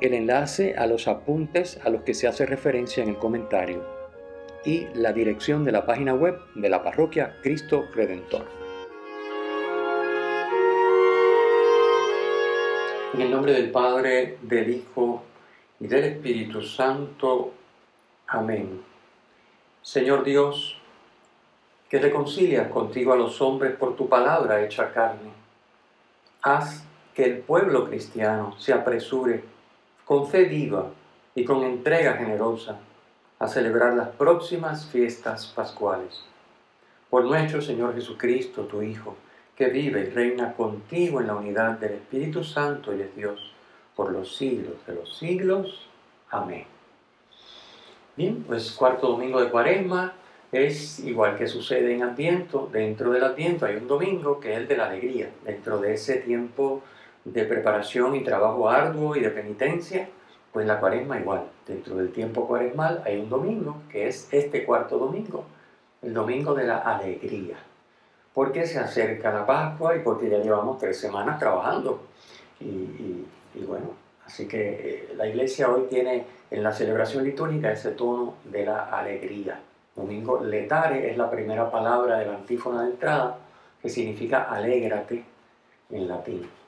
el enlace a los apuntes a los que se hace referencia en el comentario y la dirección de la página web de la parroquia Cristo Redentor. En el nombre del Padre, del Hijo y del Espíritu Santo. Amén. Señor Dios, que reconcilias contigo a los hombres por tu palabra hecha carne, haz que el pueblo cristiano se apresure con fe viva y con entrega generosa a celebrar las próximas fiestas pascuales. Por nuestro Señor Jesucristo, tu Hijo, que vive y reina contigo en la unidad del Espíritu Santo y es Dios, por los siglos de los siglos. Amén. Bien, pues cuarto domingo de Cuaresma es igual que sucede en Adviento. Dentro del Adviento hay un domingo que es el de la alegría. Dentro de ese tiempo de preparación y trabajo arduo y de penitencia, pues la cuaresma igual. Dentro del tiempo cuaresmal hay un domingo, que es este cuarto domingo, el domingo de la alegría. Porque se acerca la Pascua y porque ya llevamos tres semanas trabajando. Y, bueno, así que eh, la iglesia hoy tiene en la celebración litúrgica ese tono de la alegría. Domingo letare es la primera palabra de la antífona de entrada, que significa alégrate en latín.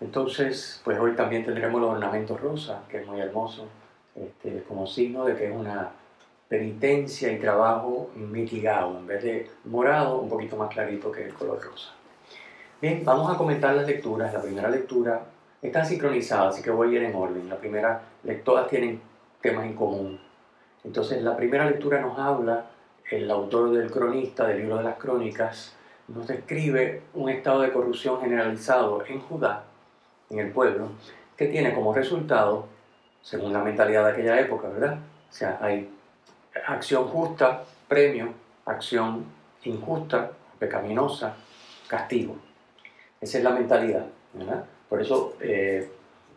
Entonces, pues hoy también tendremos los ornamentos rosa, que es muy hermoso, este, como signo de que es una penitencia y trabajo mitigado, en vez de morado, un poquito más clarito que el color rosa. Bien, vamos a comentar las lecturas. La primera lectura está sincronizada, así que voy a ir en orden. La primera, todas tienen temas en común. Entonces, la primera lectura nos habla, el autor del cronista, del libro de las crónicas, nos describe un estado de corrupción generalizado en Judá en el pueblo, que tiene como resultado, según la mentalidad de aquella época, ¿verdad? O sea, hay acción justa, premio, acción injusta, pecaminosa, castigo. Esa es la mentalidad, ¿verdad? Por eso eh,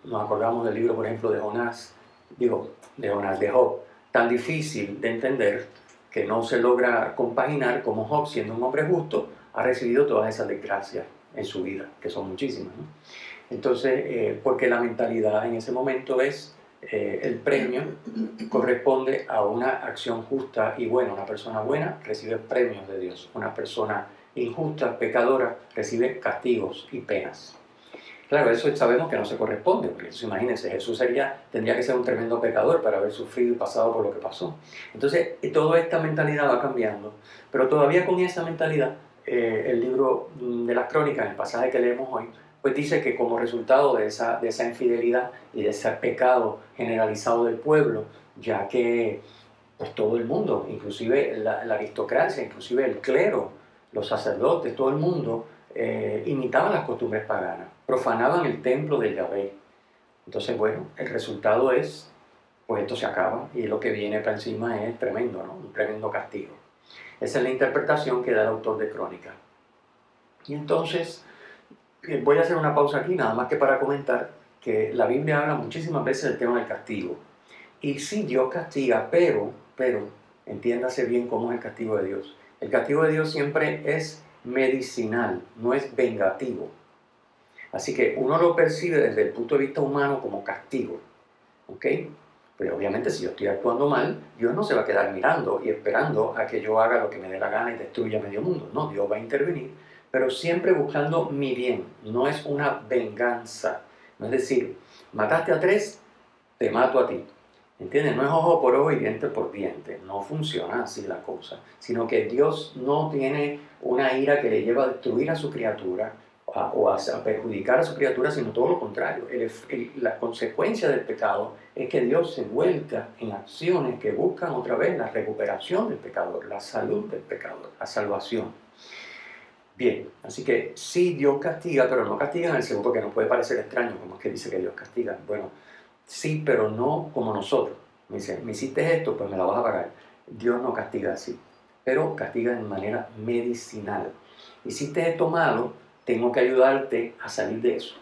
nos acordamos del libro, por ejemplo, de Jonás, digo, de Jonás, de Job, tan difícil de entender que no se logra compaginar como Job, siendo un hombre justo, ha recibido todas esas desgracias en su vida, que son muchísimas. ¿no? Entonces, eh, porque la mentalidad en ese momento es eh, el premio corresponde a una acción justa y buena. Una persona buena recibe premios de Dios. Una persona injusta, pecadora, recibe castigos y penas. Claro, eso sabemos que no se corresponde, porque imagínense, Jesús sería, tendría que ser un tremendo pecador para haber sufrido y pasado por lo que pasó. Entonces, toda esta mentalidad va cambiando, pero todavía con esa mentalidad, eh, el libro de las crónicas, el pasaje que leemos hoy, pues dice que como resultado de esa, de esa infidelidad y de ese pecado generalizado del pueblo, ya que pues todo el mundo, inclusive la, aristocracia, inclusive el clero, los sacerdotes, todo el mundo, eh, imitaban las costumbres paganas, profanaban el templo de Yahvé. Entonces, bueno, el resultado es, pues esto se acaba y lo que viene para encima es tremendo, ¿no? Un tremendo castigo. Esa es la interpretación que da el autor de Crónica. Y entonces, voy a hacer una pausa aquí, nada más que para comentar que la Biblia habla muchísimas veces del tema del castigo. Y sí, Dios castiga, pero, pero, entiéndase bien cómo es el castigo de Dios. El castigo de Dios siempre es medicinal, no es vengativo. Así que uno lo percibe desde el punto de vista humano como castigo. ¿Ok? Pero obviamente si yo estoy actuando mal, Dios no se va a quedar mirando y esperando a que yo haga lo que me dé la gana y destruya medio mundo. No, Dios va a intervenir pero siempre buscando mi bien, no es una venganza. No es decir, mataste a tres, te mato a ti. ¿Entiendes? No es ojo por ojo y diente por diente. No funciona así la cosa. Sino que Dios no tiene una ira que le lleva a destruir a su criatura o a, perjudicar a su criatura, sino todo lo contrario. la consecuencia del pecado es que Dios se vuelca en acciones que buscan otra vez la recuperación del pecador, la salud del pecador, la salvación. Bien, así que sí Dios castiga, pero no castiga en el segundo, que nos puede parecer extraño, como es que dice que Dios castiga. Bueno, sí, pero no como nosotros. Me dice, me hiciste esto, pues me la vas a pagar. Dios no castiga así, pero castiga de manera medicinal. Hiciste esto malo, tengo que ayudarte a salir de eso,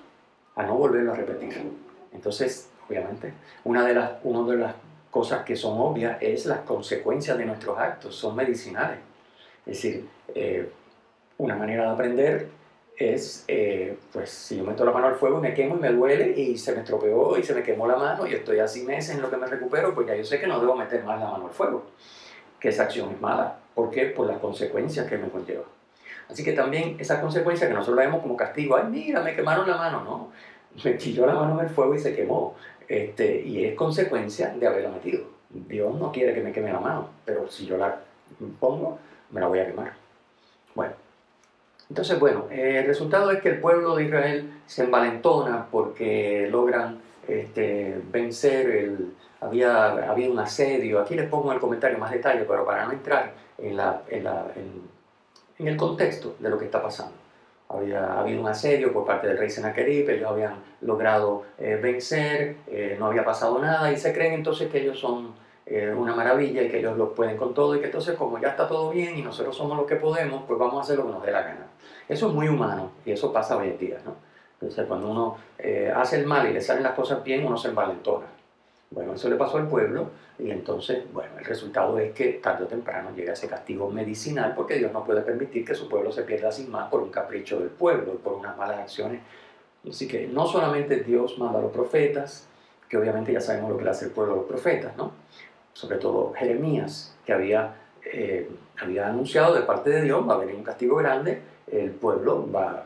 a no volverlo a repetir. Entonces, obviamente, una de las, una de las cosas que son obvias es las consecuencias de nuestros actos, son medicinales. Es decir, eh, una manera de aprender es, eh, pues si yo meto la mano al fuego, me quemo y me duele y se me estropeó y se me quemó la mano y estoy así meses en lo que me recupero, pues ya yo sé que no debo meter más la mano al fuego, que esa acción es mala. ¿Por qué? Por las consecuencias que me conlleva. Así que también esa consecuencia que nosotros la vemos como castigo, ay mira, me quemaron la mano, no, me tiró la mano en el fuego y se quemó. Este, y es consecuencia de haberla metido. Dios no quiere que me queme la mano, pero si yo la pongo, me la voy a quemar. Entonces, bueno, el resultado es que el pueblo de Israel se envalentona porque logran este, vencer el... Había, había un asedio, aquí les pongo en el comentario más detalle, pero para no entrar en, la, en, la, en, el contexto de lo que está pasando. Había habido un asedio por parte del rey Sennacherib, ellos habían logrado eh, vencer, eh, no había pasado nada y se creen entonces que ellos son eh, una maravilla y que ellos lo pueden con todo y que entonces como ya está todo bien y nosotros somos los que podemos, pues vamos a hacer lo que nos dé la gana. Eso es muy humano y eso pasa hoy en día, ¿no? Entonces cuando uno eh, hace el mal y le salen las cosas bien, uno se envalentona. Bueno, eso le pasó al pueblo y entonces, bueno, el resultado es que tarde o temprano llega ese castigo medicinal porque Dios no puede permitir que su pueblo se pierda sin más por un capricho del pueblo por unas malas acciones. Así que no solamente Dios manda a los profetas, que obviamente ya sabemos lo que le hace el pueblo a los profetas, ¿no? Sobre todo Jeremías, que había, eh, había anunciado de parte de Dios, va a venir un castigo grande, el pueblo va,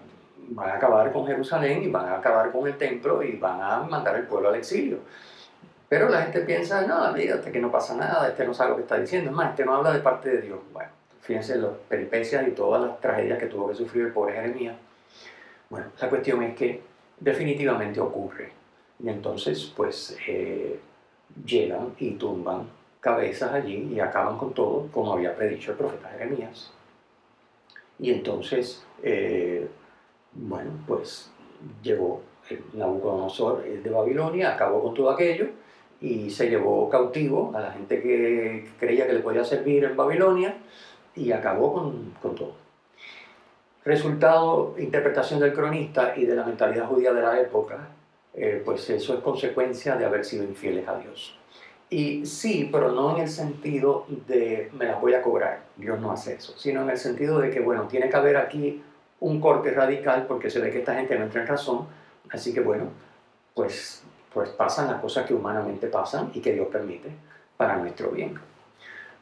va a acabar con Jerusalén y van a acabar con el templo y van a mandar al pueblo al exilio. Pero la gente piensa, no, fíjate que no pasa nada, este no sabe lo que está diciendo, es más, este no habla de parte de Dios. Bueno, fíjense las peripecias y todas las tragedias que tuvo que sufrir el pobre Jeremías. Bueno, la cuestión es que definitivamente ocurre. Y entonces, pues, eh, llegan y tumban cabezas allí y acaban con todo, como había predicho el profeta Jeremías. Y entonces, eh, bueno, pues llegó Nabucodonosor de Babilonia, acabó con todo aquello y se llevó cautivo a la gente que creía que le podía servir en Babilonia y acabó con, con todo. Resultado, interpretación del cronista y de la mentalidad judía de la época, eh, pues eso es consecuencia de haber sido infieles a Dios. Y sí, pero no en el sentido de me las voy a cobrar, Dios no hace eso, sino en el sentido de que, bueno, tiene que haber aquí un corte radical porque se ve que esta gente no entra en razón, así que bueno, pues, pues pasan las cosas que humanamente pasan y que Dios permite para nuestro bien.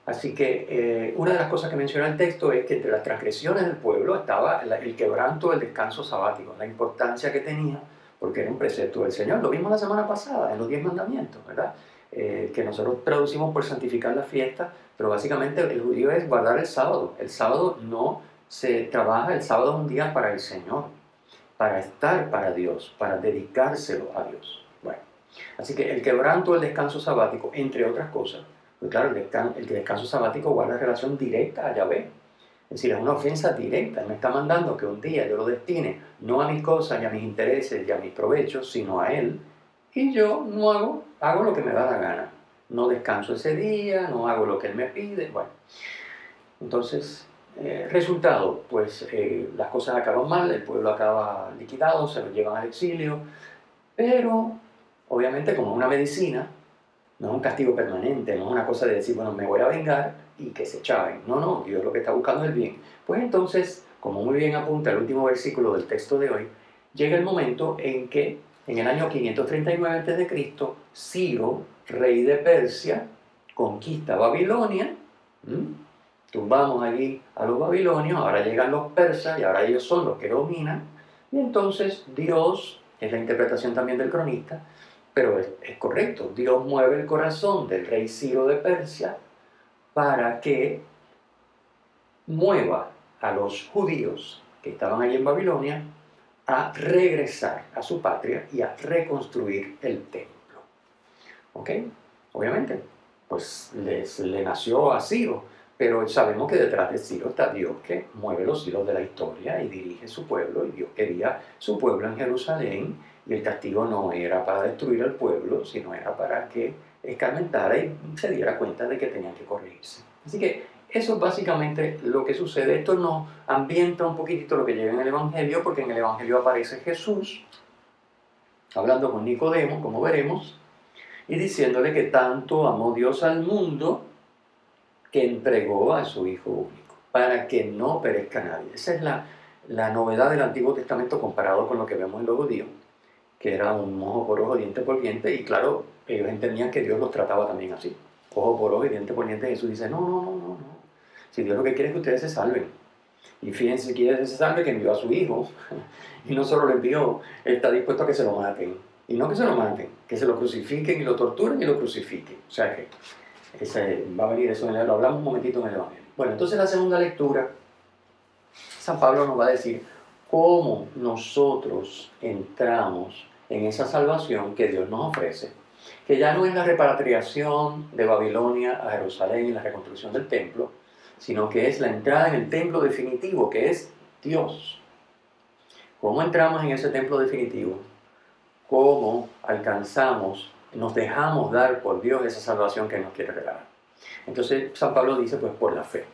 Así que eh, una de las cosas que menciona el texto es que entre las transgresiones del pueblo estaba el quebranto del descanso sabático, la importancia que tenía porque era un precepto del Señor. Lo vimos la semana pasada en los diez mandamientos, ¿verdad? Eh, que nosotros traducimos por santificar la fiesta, pero básicamente el judío es guardar el sábado. El sábado no se trabaja, el sábado es un día para el Señor, para estar para Dios, para dedicárselo a Dios. Bueno, así que el quebranto del descanso sabático, entre otras cosas, pues claro, el descanso, el descanso sabático guarda relación directa a Yahvé, es decir, es una ofensa directa. Me está mandando que un día yo lo destine no a mis cosas, ni a mis intereses, ni a mis provechos, sino a Él. Y yo no hago, hago lo que me da la gana. No descanso ese día, no hago lo que Él me pide. Bueno, entonces, eh, resultado, pues eh, las cosas acaban mal, el pueblo acaba liquidado, se lo llevan al exilio, pero obviamente como una medicina, no es un castigo permanente, no es una cosa de decir, bueno, me voy a vengar, y que se echaban. No, no, Dios lo que está buscando es el bien. Pues entonces, como muy bien apunta el último versículo del texto de hoy, llega el momento en que en el año 539 a.C., Ciro, rey de Persia, conquista Babilonia. Tumbamos allí a los babilonios, ahora llegan los persas y ahora ellos son los que dominan. Y entonces Dios, es la interpretación también del cronista, pero es correcto, Dios mueve el corazón del rey Ciro de Persia para que mueva a los judíos que estaban allí en Babilonia a regresar a su patria y a reconstruir el templo. ¿Ok? Obviamente, pues les, le nació a Ciro, pero sabemos que detrás de Ciro está Dios que mueve los hilos de la historia y dirige su pueblo, y Dios quería su pueblo en Jerusalén, y el castigo no era para destruir al pueblo, sino era para que escarmentara y se diera cuenta de que tenían que corregirse. Así que eso es básicamente lo que sucede. Esto nos ambienta un poquitito lo que llega en el Evangelio, porque en el Evangelio aparece Jesús hablando con Nicodemo, como veremos, y diciéndole que tanto amó Dios al mundo que entregó a su Hijo único, para que no perezca nadie. Esa es la, la novedad del Antiguo Testamento comparado con lo que vemos en los judíos, que era un ojo por ojo, diente por diente, y claro, ellos entendían que Dios los trataba también así, ojo por ojo y diente por diente. Jesús dice, no, no, no, no, no. Si Dios lo que quiere es que ustedes se salven. Y fíjense, quiere que se salve, que envió a su Hijo, y no solo lo envió, está dispuesto a que se lo maten. Y no que se lo maten, que se lo crucifiquen y lo torturen y lo crucifiquen. O sea que ese, va a venir eso, lo hablamos un momentito en el Evangelio. Bueno, entonces la segunda lectura, San Pablo nos va a decir cómo nosotros entramos en esa salvación que Dios nos ofrece, que ya no es la repatriación de Babilonia a Jerusalén y la reconstrucción del templo, sino que es la entrada en el templo definitivo, que es Dios. ¿Cómo entramos en ese templo definitivo? ¿Cómo alcanzamos nos dejamos dar por Dios esa salvación que nos quiere regalar. Entonces San Pablo dice, pues por la fe.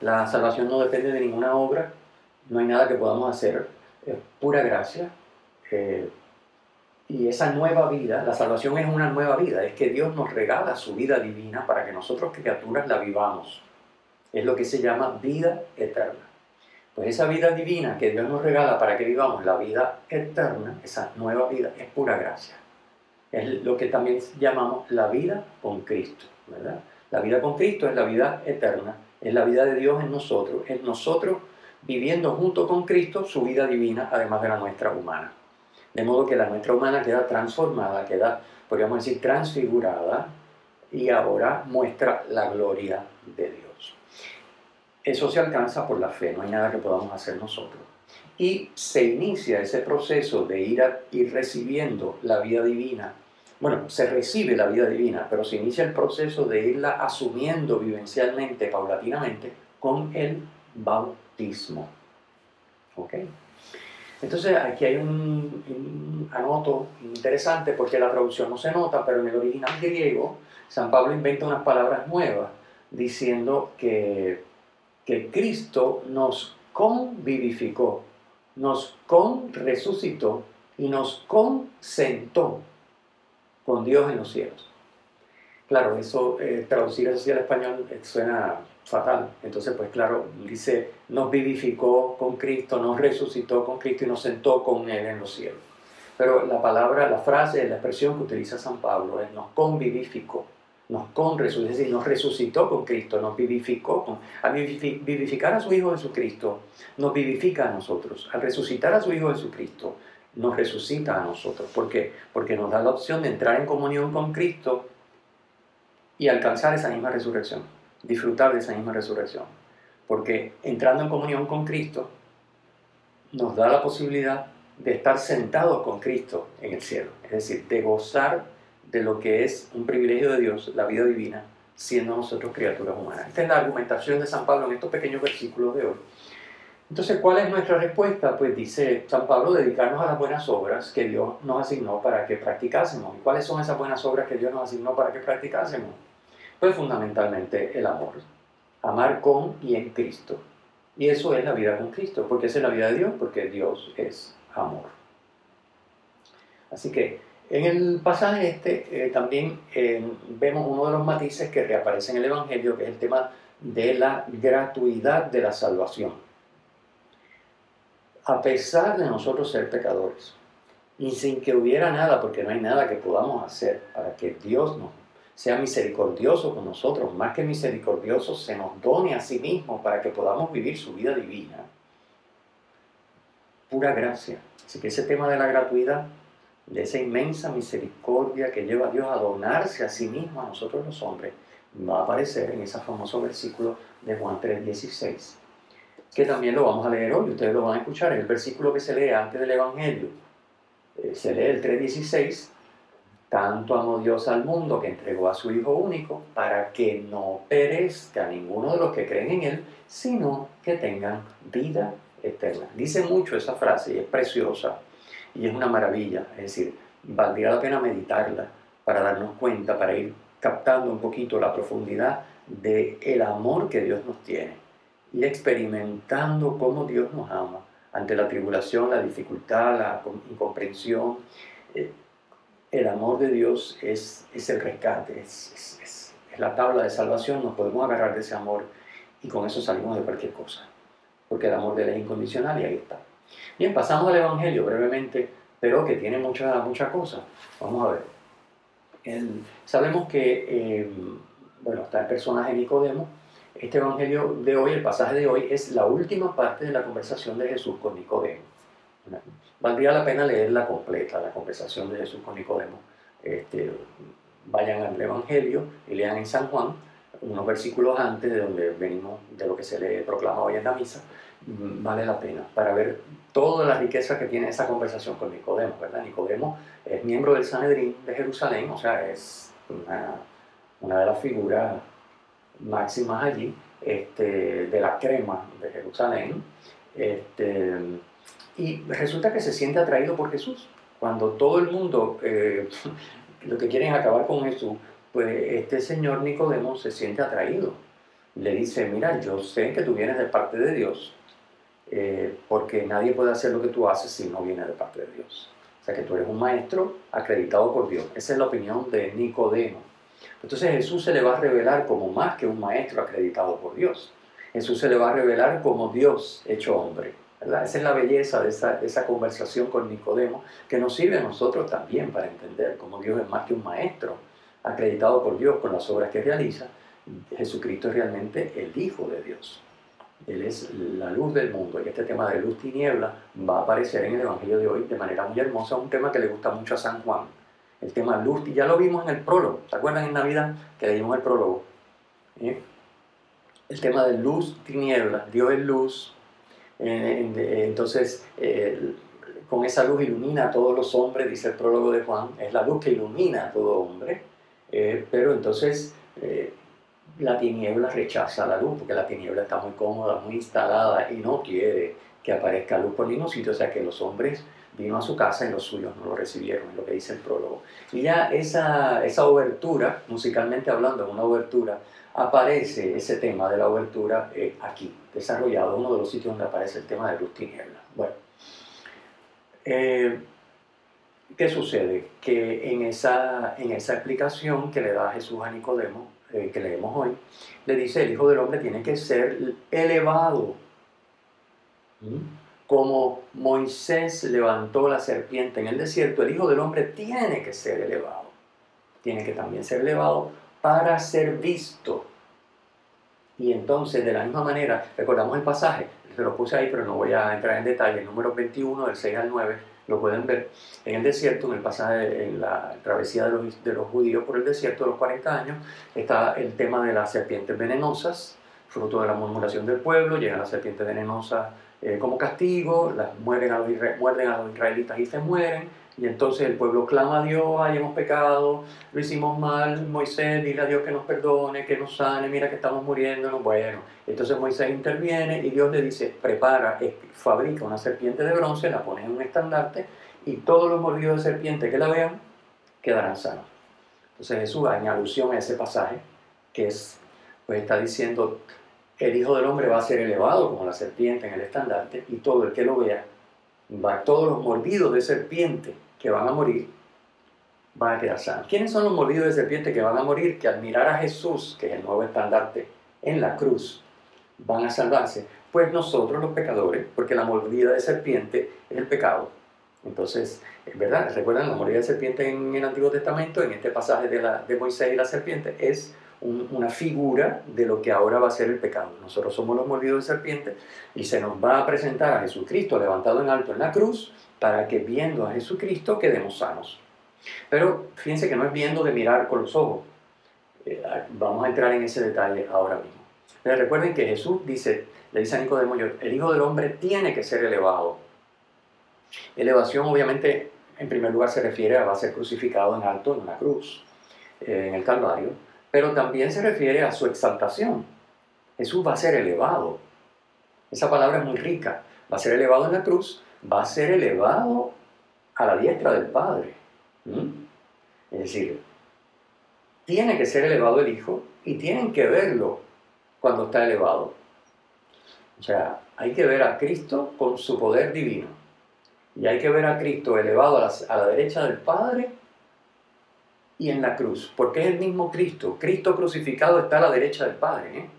La salvación no depende de ninguna obra, no hay nada que podamos hacer, es pura gracia. Eh, y esa nueva vida, la salvación es una nueva vida, es que Dios nos regala su vida divina para que nosotros criaturas la vivamos. Es lo que se llama vida eterna. Pues esa vida divina que Dios nos regala para que vivamos la vida eterna, esa nueva vida, es pura gracia. Es lo que también llamamos la vida con Cristo, ¿verdad? La vida con Cristo es la vida eterna, es la vida de Dios en nosotros, es nosotros viviendo junto con Cristo su vida divina, además de la nuestra humana. De modo que la nuestra humana queda transformada, queda, podríamos decir, transfigurada y ahora muestra la gloria de Dios. Eso se alcanza por la fe, no hay nada que podamos hacer nosotros y se inicia ese proceso de ir, a, ir recibiendo la vida divina. Bueno, se recibe la vida divina, pero se inicia el proceso de irla asumiendo vivencialmente, paulatinamente, con el bautismo. ¿Ok? Entonces aquí hay un, un, anoto interesante porque la traducción no se nota, pero en el original griego San Pablo inventa unas palabras nuevas diciendo que, que Cristo nos convivificó nos con resucitó y nos consentó con Dios en los cielos. Claro, eso eh, traducir así al español eh, suena fatal. Entonces, pues claro, dice, nos vivificó con Cristo, nos resucitó con Cristo y nos sentó con Él en los cielos. Pero la palabra, la frase, la expresión que utiliza San Pablo es nos convivificó nos con es decir, nos resucitó con Cristo, nos vivificó. al vivificar a su Hijo Jesucristo, nos vivifica a nosotros. Al resucitar a su Hijo Jesucristo, nos resucita a nosotros. ¿Por qué? Porque nos da la opción de entrar en comunión con Cristo y alcanzar esa misma resurrección, disfrutar de esa misma resurrección. Porque entrando en comunión con Cristo, nos da la posibilidad de estar sentados con Cristo en el cielo, es decir, de gozar de lo que es un privilegio de Dios, la vida divina, siendo nosotros criaturas humanas. Esta es la argumentación de San Pablo en estos pequeños versículos de hoy. Entonces, ¿cuál es nuestra respuesta? Pues dice San Pablo, dedicarnos a las buenas obras que Dios nos asignó para que practicásemos. ¿Y cuáles son esas buenas obras que Dios nos asignó para que practicásemos? Pues fundamentalmente el amor. Amar con y en Cristo. Y eso es la vida con Cristo, porque es la vida de Dios, porque Dios es amor. Así que en el pasaje este eh, también eh, vemos uno de los matices que reaparece en el Evangelio, que es el tema de la gratuidad de la salvación. A pesar de nosotros ser pecadores, y sin que hubiera nada, porque no hay nada que podamos hacer para que Dios nos sea misericordioso con nosotros, más que misericordioso, se nos done a sí mismo para que podamos vivir su vida divina. Pura gracia. Así que ese tema de la gratuidad de esa inmensa misericordia que lleva a Dios a donarse a sí mismo a nosotros los hombres, va a aparecer en ese famoso versículo de Juan 3:16, que también lo vamos a leer hoy, ustedes lo van a escuchar, es el versículo que se lee antes del Evangelio. Eh, se lee el 3:16 Tanto amó Dios al mundo que entregó a su Hijo único para que no perezca ninguno de los que creen en Él, sino que tengan vida eterna. Dice mucho esa frase y es preciosa y es una maravilla. Es decir, valdría la pena meditarla para darnos cuenta, para ir captando un poquito la profundidad del el amor que Dios nos tiene y experimentando cómo Dios nos ama ante la tribulación, la dificultad, la incomprensión. Eh, el amor de Dios es, es el rescate, es, es, es, la tabla de salvación, nos podemos agarrar de ese amor y con eso salimos de cualquier cosa, porque el amor de Él es incondicional y ahí está. Bien, pasamos al Evangelio brevemente, pero que tiene muchas mucha cosas. Vamos a ver. sabemos que, eh, bueno, está el personaje Nicodemo. Este Evangelio de hoy, el pasaje de hoy, es la última parte de la conversación de Jesús con Nicodemo. Valdría la pena leerla completa, la conversación de Jesús con Nicodemo. Este, vayan al Evangelio y lean en San Juan, unos versículos antes de donde venimos, de lo que se le proclama hoy en la misa, vale la pena para ver toda la riqueza que tiene esa conversación con Nicodemo, ¿verdad? Nicodemo es miembro del Sanedrín de Jerusalén, o sea, es una, de las figuras máximas allí, este, de la crema de Jerusalén. Este, y resulta que se siente atraído por Jesús. Cuando todo el mundo eh, lo que quieren es acabar con Jesús, pues este señor Nicodemo se siente atraído. Le dice, mira, yo sé que tú vienes de parte de Dios, eh, porque nadie puede hacer lo que tú haces si no viene de parte de Dios. O sea que tú eres un maestro acreditado por Dios. Esa es la opinión de Nicodemo. Entonces Jesús se le va a revelar como más que un maestro acreditado por Dios. Jesús se le va a revelar como Dios hecho hombre. Esa es la belleza de esa, esa, conversación con Nicodemo, que nos sirve a nosotros también para entender cómo Dios es más que un maestro acreditado por Dios con las obras que realiza. Jesucristo es realmente el Hijo de Dios. Él es la luz del mundo y este tema de luz tiniebla va a aparecer en el Evangelio de hoy de manera muy hermosa, un tema que le gusta mucho a San Juan. El tema luz, y ya lo vimos en el prólogo, ¿se acuerdan en Navidad que leímos el prólogo? ¿Eh? El tema de luz, tiniebla, Dios es luz, entonces, con esa luz ilumina a todos los hombres, dice el prólogo de Juan, es la luz que ilumina a todo hombre, eh, pero entonces eh, la tiniebla rechaza la luz, porque la tiniebla está muy cómoda, muy instalada y no quiere que aparezca luz por ningún sitio, o sea que los hombres vino a su casa y los suyos no lo recibieron, es lo que dice el prólogo. Y ya esa, esa obertura, musicalmente hablando, una obertura, aparece ese tema de la obertura eh, aquí, desarrollado, uno de los sitios donde aparece el tema de luz tiniebla. Bueno, eh, ¿qué sucede? Que en esa, en esa explicación que le da Jesús a Nicodemo, eh, que leemos hoy, le dice, el Hijo del Hombre tiene que ser elevado. ¿Mm? Como Moisés levantó la serpiente en el desierto, el Hijo del Hombre tiene que ser elevado. Tiene que también ser elevado para ser visto. Y entonces, de la misma manera, recordamos el pasaje, se lo puse ahí, pero no voy a entrar en detalle, el número 21, del 6 al 9, lo pueden ver en el desierto, en el pasaje, en la travesía de los, de los judíos por el desierto de los 40 años, está el tema de las serpientes venenosas, fruto de la murmuración del pueblo, llegan las serpientes venenosas eh, como castigo, las mueren a los, muerden a los israelitas y se mueren, y entonces el pueblo clama a Dios, hemos pecado, lo hicimos mal, Moisés, dile a Dios que nos perdone, que nos sane, mira que estamos muriéndonos. Bueno, entonces Moisés interviene y Dios le dice, prepara, fabrica una serpiente de bronce, la pone en un estandarte y todos los mordidos de serpiente que la vean quedarán sanos. Entonces Jesús, en alusión a ese pasaje, que es, pues está diciendo, el Hijo del Hombre va a ser elevado como la serpiente en el estandarte y todo el que lo vea, va, todos los mordidos de serpiente que van a morir van a quedar sanos. ¿Quiénes son los mordidos de serpiente que van a morir? Que al mirar a Jesús, que es el nuevo estandarte, en la cruz, van a salvarse. Pues nosotros los pecadores, porque la mordida de serpiente es el pecado. Entonces, es verdad, ¿recuerdan la mordida de serpiente en el Antiguo Testamento? En este pasaje de, la, de Moisés y la serpiente es una figura de lo que ahora va a ser el pecado. Nosotros somos los mordidos de serpiente y se nos va a presentar a Jesucristo levantado en alto en la cruz para que viendo a Jesucristo quedemos sanos. Pero fíjense que no es viendo de mirar con los ojos. Eh, vamos a entrar en ese detalle ahora mismo. Pero recuerden que Jesús dice, le dice a Nicodemo, el Hijo del Hombre tiene que ser elevado. Elevación obviamente en primer lugar se refiere a va a ser crucificado en alto en una cruz, eh, en el Calvario, pero también se refiere a su exaltación. Jesús va a ser elevado. Esa palabra es muy rica. Va a ser elevado en la cruz, va a ser elevado a la diestra del Padre. Es decir, tiene que ser elevado el Hijo y tienen que verlo cuando está elevado. O sea, hay que ver a Cristo con su poder divino. Y hay que ver a Cristo elevado a la, derecha del Padre y en la cruz. Porque es el mismo Cristo. Cristo crucificado está a la derecha del Padre. ¿eh?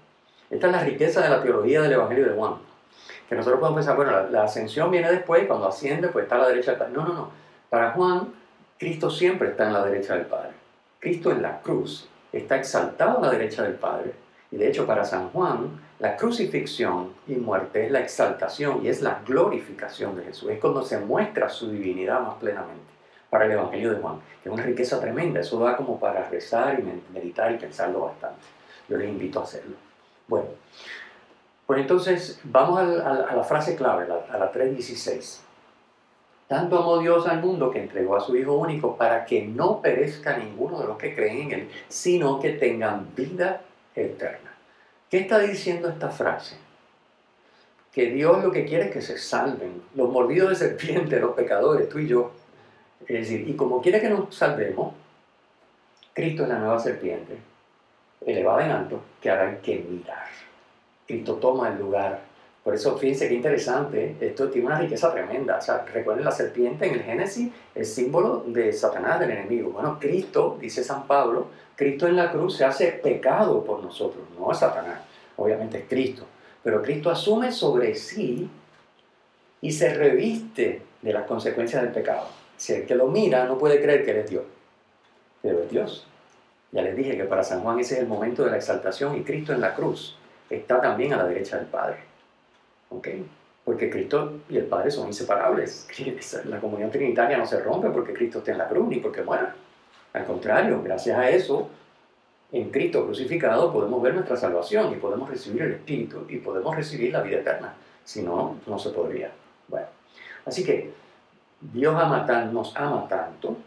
Esta es la riqueza de la teología del Evangelio de Juan. Que nosotros podemos pensar, bueno, la, la ascensión viene después, cuando asciende, pues está a la derecha del Padre. No, no, no. Para Juan, Cristo siempre está en la derecha del Padre. Cristo en la cruz está exaltado a la derecha del Padre. Y de hecho, para San Juan, la crucifixión y muerte es la exaltación y es la glorificación de Jesús. Es cuando se muestra su divinidad más plenamente para el Evangelio de Juan, que es una riqueza tremenda. Eso da como para rezar y meditar y pensarlo bastante. Yo les invito a hacerlo. Bueno, pues entonces vamos a la, frase clave, a la 3.16. Tanto amó Dios al mundo que entregó a su Hijo único para que no perezca ninguno de los que creen en Él, sino que tengan vida eterna. ¿Qué está diciendo esta frase? Que Dios lo que quiere es que se salven los mordidos de serpiente, los pecadores, tú y yo. Es decir, y como quiere que nos salvemos, Cristo es la nueva serpiente, elevada en alto, que ahora hay que mirar. Cristo toma el lugar. Por eso, fíjense qué interesante, esto tiene una riqueza tremenda. O sea, recuerden la serpiente en el Génesis, el símbolo de Satanás, del enemigo. Bueno, Cristo, dice San Pablo, Cristo en la cruz se hace pecado por nosotros, no es Satanás, obviamente es Cristo. Pero Cristo asume sobre sí y se reviste de las consecuencias del pecado. Si el que lo mira no puede creer que él es Dios, pero es Dios. Ya les dije que para San Juan ese es el momento de la exaltación y Cristo en la cruz está también a la derecha del Padre. ¿Ok? Porque Cristo y el Padre son inseparables. La comunión trinitaria no se rompe porque Cristo esté en la cruz ni porque muera. Al contrario, gracias a eso, en Cristo crucificado podemos ver nuestra salvación y podemos recibir el Espíritu y podemos recibir la vida eterna. Si no, no se podría. Bueno, así que Dios ama nos ama tanto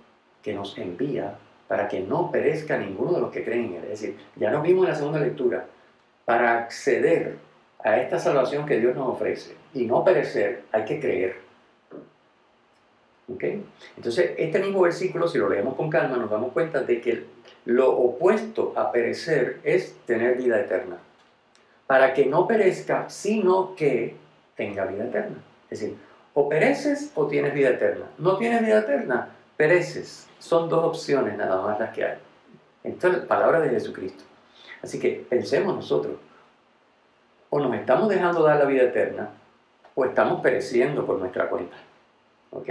que nos envía para que no perezca ninguno de los que creen en Él. Es decir, ya nos vimos en la segunda lectura, para acceder a esta salvación que Dios nos ofrece y no perecer, hay que creer. Entonces, este mismo versículo, si lo leemos con calma, nos damos cuenta de que lo opuesto a perecer es tener vida eterna. Para que no perezca, sino que tenga vida eterna. Es decir, o pereces o tienes vida eterna. No tienes vida eterna, pereces. Son dos opciones nada más las que hay. Esto es la palabra de Jesucristo. Así que pensemos nosotros, o nos estamos dejando dar la vida eterna, o estamos pereciendo por nuestra cuenta. ¿Ok?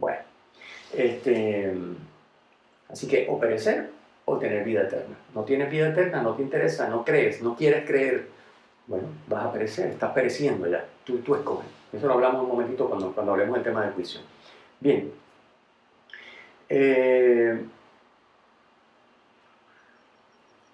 Bueno, este, así que o perecer o tener vida eterna. No tienes vida eterna, no te interesa, no crees, no quieres creer. Bueno, vas a perecer, estás pereciendo ya. Tú, tú escoges. Eso lo hablamos un momentito cuando, cuando hablemos del tema del juicio. Bien. Eh,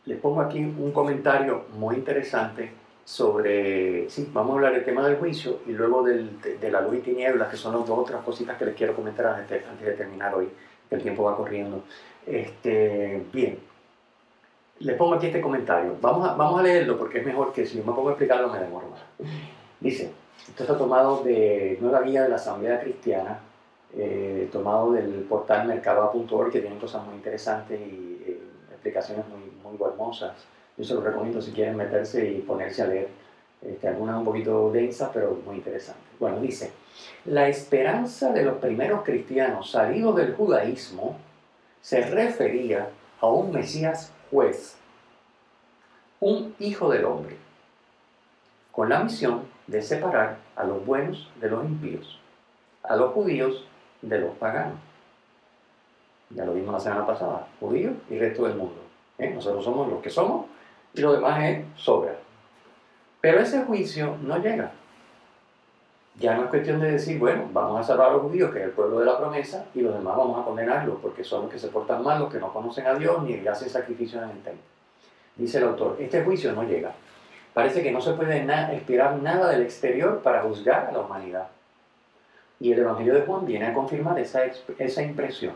les pongo aquí un comentario muy interesante sobre, sí, vamos a hablar del tema del juicio y luego de, la luz y tinieblas, que son las dos otras cositas que les quiero comentar antes de, antes de terminar hoy, que el tiempo va corriendo. Este, bien, les pongo aquí este comentario. Vamos a, vamos a leerlo porque es mejor que si yo me pongo a explicarlo me demoro más. Dice, esto está tomado de Nueva Guía de la Asamblea Cristiana, eh, tomado del portal mercado.org, que tiene cosas muy interesantes y eh, explicaciones muy, muy hermosas yo se lo recomiendo si quieren meterse y ponerse a leer. Este, algunas un poquito densas, pero muy interesantes. Bueno, dice, la esperanza de los primeros cristianos salidos del judaísmo se refería a un Mesías juez, un hijo del hombre, con la misión de separar a los buenos de los impíos, a los judíos de los paganos. Ya lo vimos la semana pasada, judíos y resto del mundo. ¿Eh? Nosotros somos los que somos y lo demás es sobra. Pero ese juicio no llega. Ya no es cuestión de decir, bueno, vamos a salvar a los judíos, que es el pueblo de la promesa, y los demás vamos a condenarlos, porque son los que se portan mal, los que no conocen a Dios, ni hacen sacrificios en el templo. Dice el autor, este juicio no llega. Parece que no se puede esperar nada del exterior para juzgar a la humanidad. Y el Evangelio de Juan viene a confirmar esa, esa impresión.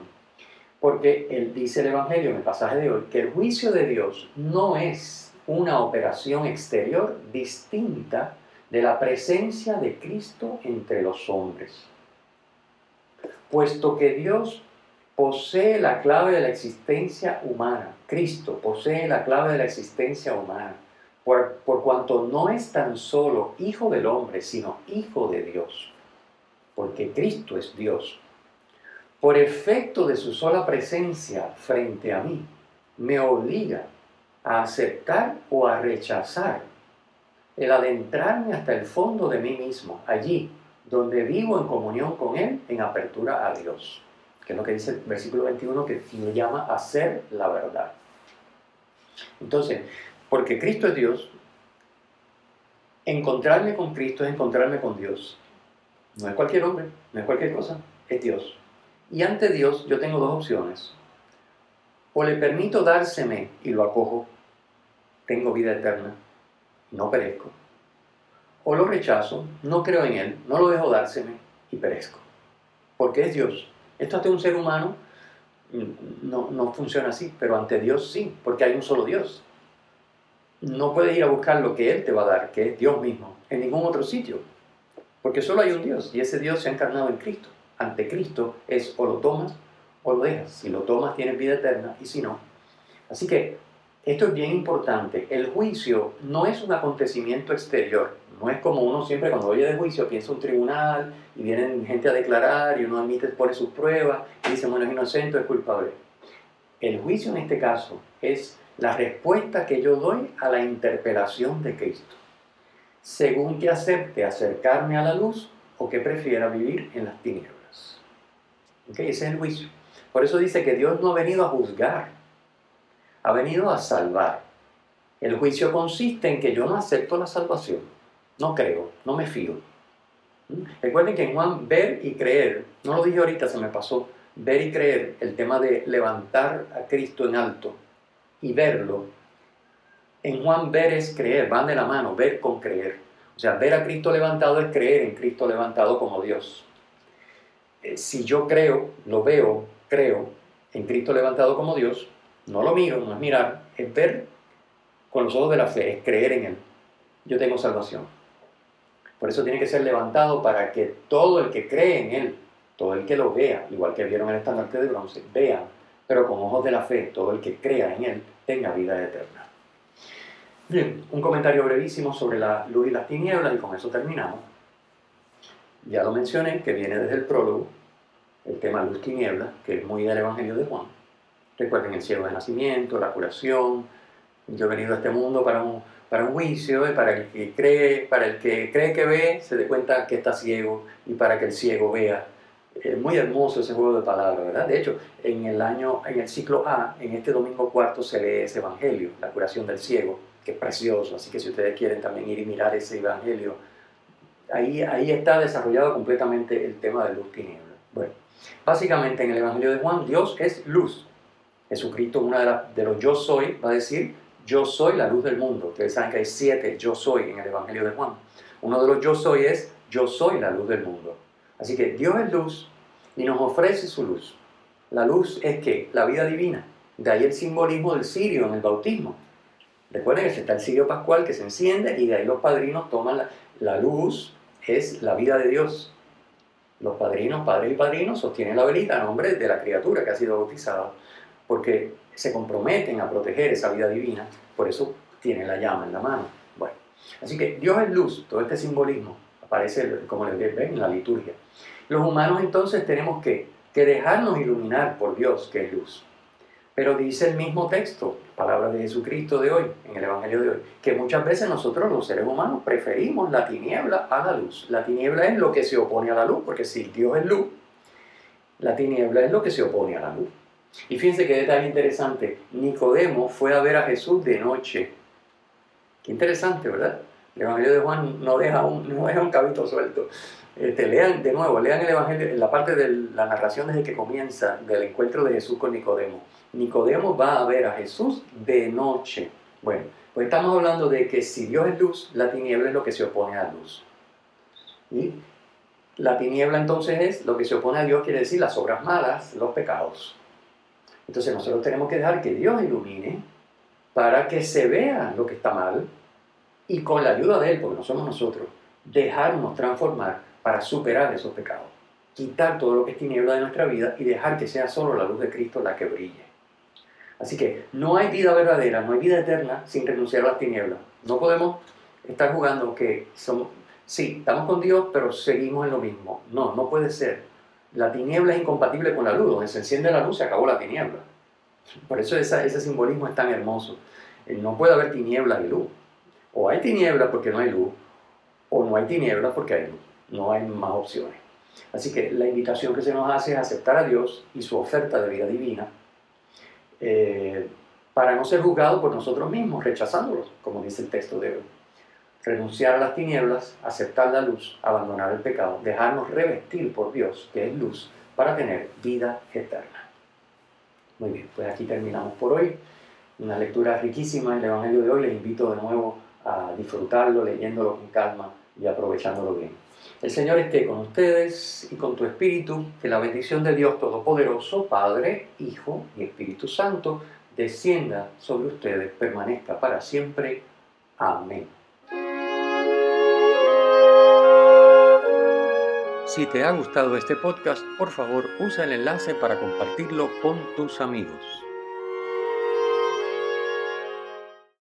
Porque él dice el Evangelio en el pasaje de hoy que el juicio de Dios no es una operación exterior distinta de la presencia de Cristo entre los hombres. Puesto que Dios posee la clave de la existencia humana, Cristo posee la clave de la existencia humana, por, cuanto no es tan solo hijo del hombre, sino hijo de Dios, porque Cristo es Dios. Por efecto de su sola presencia frente a mí, me obliga a aceptar o a rechazar el adentrarme hasta el fondo de mí mismo, allí donde vivo en comunión con Él en apertura a Dios, que es lo que dice el versículo 21 que me llama a ser la verdad. Entonces, porque Cristo es Dios, encontrarme con Cristo es encontrarme con Dios. No es cualquier hombre, no es cualquier cosa, es Dios. Y ante Dios yo tengo dos opciones. O le permito dárseme y lo acojo, tengo vida eterna, no perezco. O lo rechazo, no creo en Él, no lo dejo dárseme y perezco. Porque es Dios. Esto ante un ser humano mm, no, no funciona así, pero ante Dios sí, porque hay un solo Dios. No puedes ir a buscar lo que Él te va a dar, que es Dios mismo, en ningún otro sitio. Porque solo hay un Dios y ese Dios se ha encarnado en Cristo. Ante Cristo es o lo tomas o lo dejas. Si lo tomas tienes vida eterna y si no. Así que esto es bien importante. El juicio no es un acontecimiento exterior. No es como uno siempre cuando oye de juicio piensa un tribunal y vienen gente a declarar y uno admite, pone sus pruebas y dice, bueno, es inocente es culpable. El juicio en este caso es la respuesta que yo doy a la interpelación de Cristo. Según que acepte acercarme a la luz o que prefiera vivir en las tinieblas. ¿Okay? Ese es el juicio. Por eso dice que Dios no ha venido a juzgar, ha venido a salvar. El juicio consiste en que yo no acepto la salvación, no creo, no me fío. ¿Mm? Recuerden que en Juan ver y creer, no lo dije ahorita, se me pasó, ver y creer, el tema de levantar a Cristo en alto y verlo. En Juan ver es creer, van de la mano, ver con creer. O sea, ver a Cristo levantado es creer en Cristo levantado como Dios. Eh, si yo creo, lo veo, creo en Cristo levantado como Dios, no lo miro, no es mirar, es ver con los ojos de la fe, es creer en Él. Yo tengo salvación. Por eso tiene que ser levantado para que todo el que cree en Él, todo el que lo vea, igual que vieron el estandarte de bronce, vea, pero con ojos de la fe, todo el que crea en Él, tenga vida eterna. Bien, un comentario brevísimo sobre la luz y las tinieblas y con eso terminamos. Ya lo mencioné, que viene desde el prólogo, el tema luz-tinieblas, que es muy del Evangelio de Juan. Recuerden el cielo de nacimiento, la curación. Yo he venido a este mundo para un, para un juicio, para el, que cree, para el que cree que ve, se dé cuenta que está ciego, y para que el ciego vea. Es muy hermoso ese juego de palabras, ¿verdad? De hecho, en el año, en el ciclo A, en este domingo cuarto se lee ese evangelio, la curación del ciego, que es precioso. Así que si ustedes quieren también ir y mirar ese evangelio, ahí, ahí está desarrollado completamente el tema de luz tiniebla. Bueno, básicamente en el evangelio de Juan, Dios es luz. Jesucristo, una de, de los yo soy, va a decir, yo soy la luz del mundo. Ustedes saben que hay siete yo soy en el Evangelio de Juan. Uno de los yo soy es, yo soy la luz del mundo. Así que Dios es luz y nos ofrece su luz. La luz es que la vida divina. De ahí el simbolismo del cirio en el bautismo. Recuerden que está el cirio pascual que se enciende y de ahí los padrinos toman la, la luz, es la vida de Dios. Los padrinos, padres y padrinos, sostienen la velita a nombre de la criatura que ha sido bautizada porque se comprometen a proteger esa vida divina, por eso tienen la llama en la mano. Bueno, así que Dios es luz, todo este simbolismo aparece como les ven en la liturgia. Los humanos entonces tenemos que, que dejarnos iluminar por Dios, que es luz. Pero dice el mismo texto, palabras de Jesucristo de hoy, en el Evangelio de hoy, que muchas veces nosotros los seres humanos preferimos la tiniebla a la luz. La tiniebla es lo que se opone a la luz, porque si Dios es luz, la tiniebla es lo que se opone a la luz. Y fíjense que detalle interesante, Nicodemo fue a ver a Jesús de noche. Qué interesante, ¿verdad? El Evangelio de Juan no deja un, no deja un cabito suelto. Este, lean de nuevo, lean el Evangelio, en la parte de la narración desde que comienza del encuentro de Jesús con Nicodemo. Nicodemo va a ver a Jesús de noche. Bueno, pues estamos hablando de que si Dios es luz, la tiniebla es lo que se opone a la luz. Y La tiniebla entonces es lo que se opone a Dios, quiere decir las obras malas, los pecados. Entonces nosotros tenemos que dejar que Dios ilumine para que se vea lo que está mal y con la ayuda de Él, porque no somos nosotros, dejarnos transformar para superar esos pecados. Quitar todo lo que es tiniebla de nuestra vida y dejar que sea solo la luz de Cristo la que brille. Así que no hay vida verdadera, no hay vida eterna sin renunciar a las tinieblas. No podemos estar jugando que somos, sí, estamos con Dios, pero seguimos en lo mismo. No, no puede ser. La tiniebla es incompatible con la luz. Donde se enciende la luz, se acabó la tiniebla. Por eso ese simbolismo es tan hermoso. Eh, no puede haber tiniebla y luz. O hay tiniebla porque no hay luz, o no hay tiniebla porque hay luz. No hay más opciones. Así que la invitación que se nos hace es aceptar a Dios y su oferta de vida divina eh, para no ser juzgados por nosotros mismos, rechazándolos, como dice el texto de hoy. Renunciar a las tinieblas, aceptar la luz, abandonar el pecado, dejarnos revestir por Dios, que es luz, para tener vida eterna. Muy bien, pues aquí terminamos por hoy. Una lectura riquísima el Evangelio de hoy. Les invito de nuevo a disfrutarlo, leyéndolo con calma y aprovechándolo bien. El Señor esté con ustedes y con tu espíritu, que la bendición de Dios Todopoderoso, Padre, Hijo y Espíritu Santo, descienda sobre ustedes, permanezca para siempre. Amén. Si te ha gustado este podcast, por favor usa el enlace para compartirlo con tus amigos.